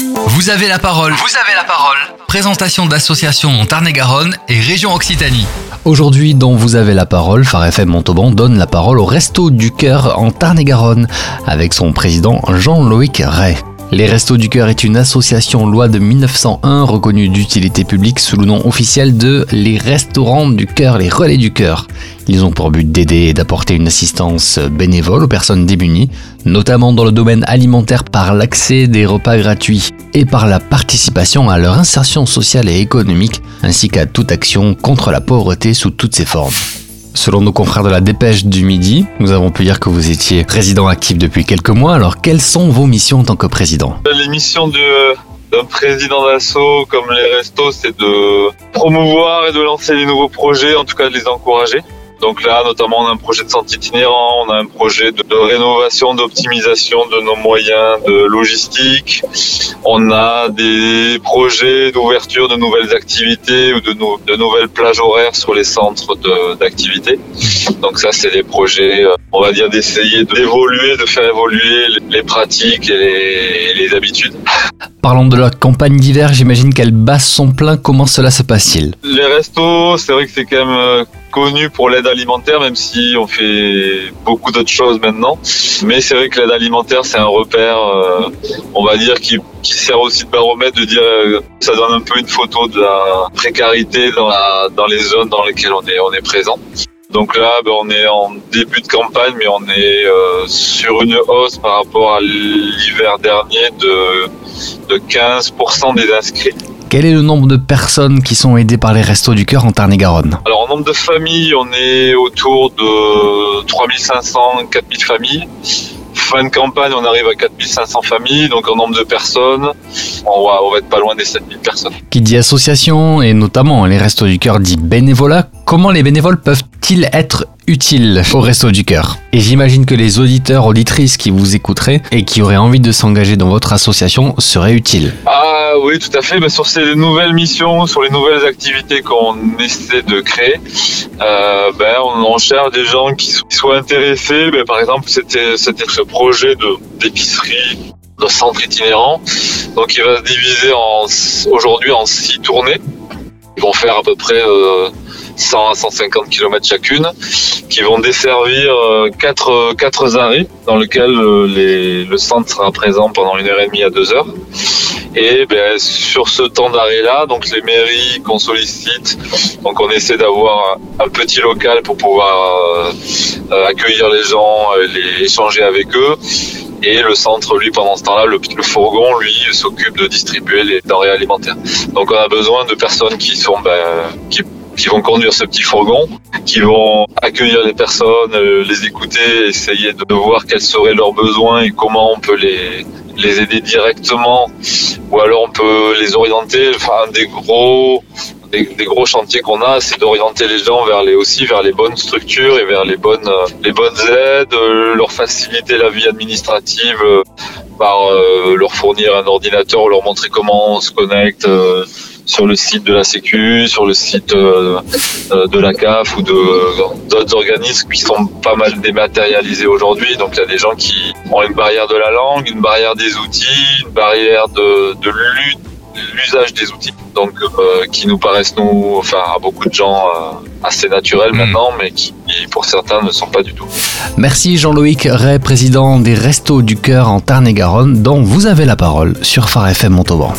Vous avez la parole. Vous avez la parole. Présentation d'associations en Tarn-et-Garonne et région Occitanie. Aujourd'hui, dont vous avez la parole, Phare FM Montauban donne la parole au Resto du Cœur en Tarn-et-Garonne avec son président Jean-Loïc Ray. Les Restos du Cœur est une association loi de 1901 reconnue d'utilité publique sous le nom officiel de les Restaurants du Cœur, les Relais du Cœur. Ils ont pour but d'aider et d'apporter une assistance bénévole aux personnes démunies, notamment dans le domaine alimentaire par l'accès des repas gratuits et par la participation à leur insertion sociale et économique, ainsi qu'à toute action contre la pauvreté sous toutes ses formes. Selon nos confrères de la Dépêche du Midi, nous avons pu dire que vous étiez président actif depuis quelques mois. Alors, quelles sont vos missions en tant que président? Les missions d'un président d'assaut comme les restos, c'est de promouvoir et de lancer des nouveaux projets, en tout cas de les encourager. Donc là, notamment, on a un projet de centre itinérant, on a un projet de, rénovation, d'optimisation de nos moyens de logistique. On a des projets d'ouverture de nouvelles activités ou de, de, nouvelles plages horaires sur les centres d'activité. Donc ça, c'est des projets, euh, on va dire, d'essayer d'évoluer, de faire évoluer les pratiques et les, et les habitudes. Parlons de la campagne d'hiver, j'imagine qu'elle bat son plein. Comment cela se passe-t-il? Les restos, c'est vrai que c'est quand même euh, connu pour l'aide alimentaire, même si on fait beaucoup d'autres choses maintenant. Mais c'est vrai que l'aide alimentaire, c'est un repère, euh, on va dire, qui, sert aussi de baromètre, de dire, euh, ça donne un peu une photo de la précarité dans, dans les zones dans lesquelles on est, on est présent. Donc là, ben, on est en début de campagne, mais on est euh, sur une hausse par rapport à l'hiver dernier de, de 15% des inscrits. Quel est le nombre de personnes qui sont aidées par les Restos du Cœur en Tarn-et-Garonne Alors, en nombre de familles, on est autour de 3500, 4000 familles. Fin de campagne, on arrive à 4500 familles, donc en nombre de personnes, on va, on va être pas loin des 7000 personnes. Qui dit association, et notamment les Restos du Cœur, dit bénévolat, comment les bénévoles peuvent-ils être utiles au Resto du Cœur? Et j'imagine que les auditeurs, auditrices qui vous écouteraient et qui auraient envie de s'engager dans votre association seraient utiles. Ah oui, tout à fait. sur ces nouvelles missions, sur les nouvelles activités qu'on essaie de créer, euh, ben, on, cherche des gens qui, soient intéressés. Ben, par exemple, c'était ce projet d'épicerie de centre itinérant. Donc il va se diviser aujourd'hui en six tournées. Ils vont faire à peu près euh, 100 à 150 km chacune, qui vont desservir euh, quatre, arrêts dans lesquels euh, les, le centre sera présent pendant une heure et demie à deux heures. Et ben, sur ce temps d'arrêt-là, donc les mairies qu'on sollicite, donc on essaie d'avoir un, petit local pour pouvoir euh, accueillir les gens, les échanger avec eux. Et le centre, lui, pendant ce temps-là, le, fourgon, lui, s'occupe de distribuer les denrées alimentaires. Donc on a besoin de personnes qui sont, ben, qui qui vont conduire ce petit fourgon, qui vont accueillir les personnes, euh, les écouter, essayer de voir quels seraient leurs besoins et comment on peut les, les aider directement, ou alors on peut les orienter. Enfin, des gros, des, gros chantiers qu'on a, c'est d'orienter les gens vers les aussi vers les bonnes structures et vers les bonnes les bonnes aides, euh, leur faciliter la vie administrative euh, par leur fournir un ordinateur, leur montrer comment on se connecte sur le site de la Sécu, sur le site euh, euh, de la CAF ou d'autres organismes qui sont pas mal dématérialisés aujourd'hui. Donc il y a des gens qui ont une barrière de la langue, une barrière des outils, une barrière de, de l'usage des outils, donc euh, qui nous paraissent nous, enfin à beaucoup de gens assez naturels hmm. maintenant, mais qui pour certains ne sont pas du tout. Merci Jean-Loïc Ray, président des Restos du Cœur en Tarn-et-Garonne, dont vous avez la parole sur Phare FM Montauban.